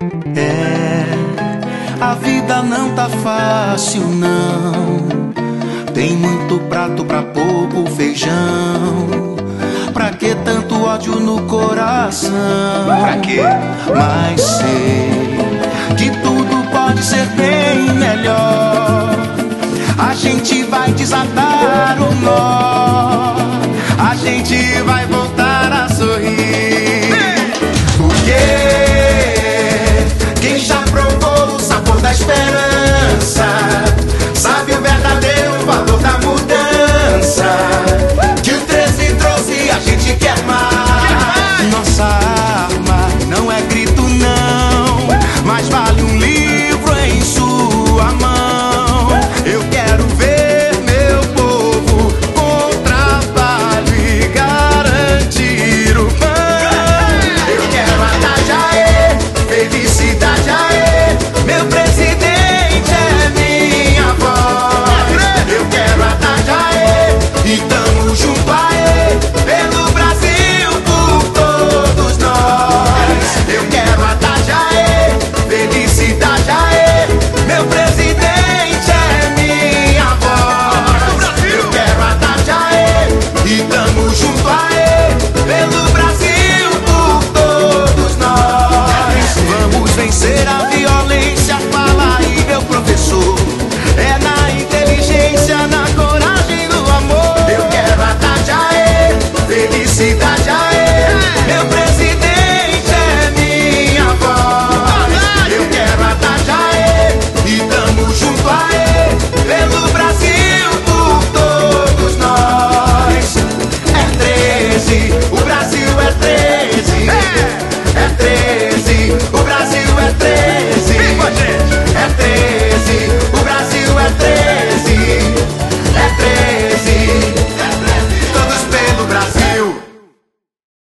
É, a vida não tá fácil, não. Tem muito prato pra pouco feijão. Pra que tanto ódio no coração? Pra quê? Mas sei que tudo pode ser bem melhor. A gente vai desatar o nó. A gente vai voltar see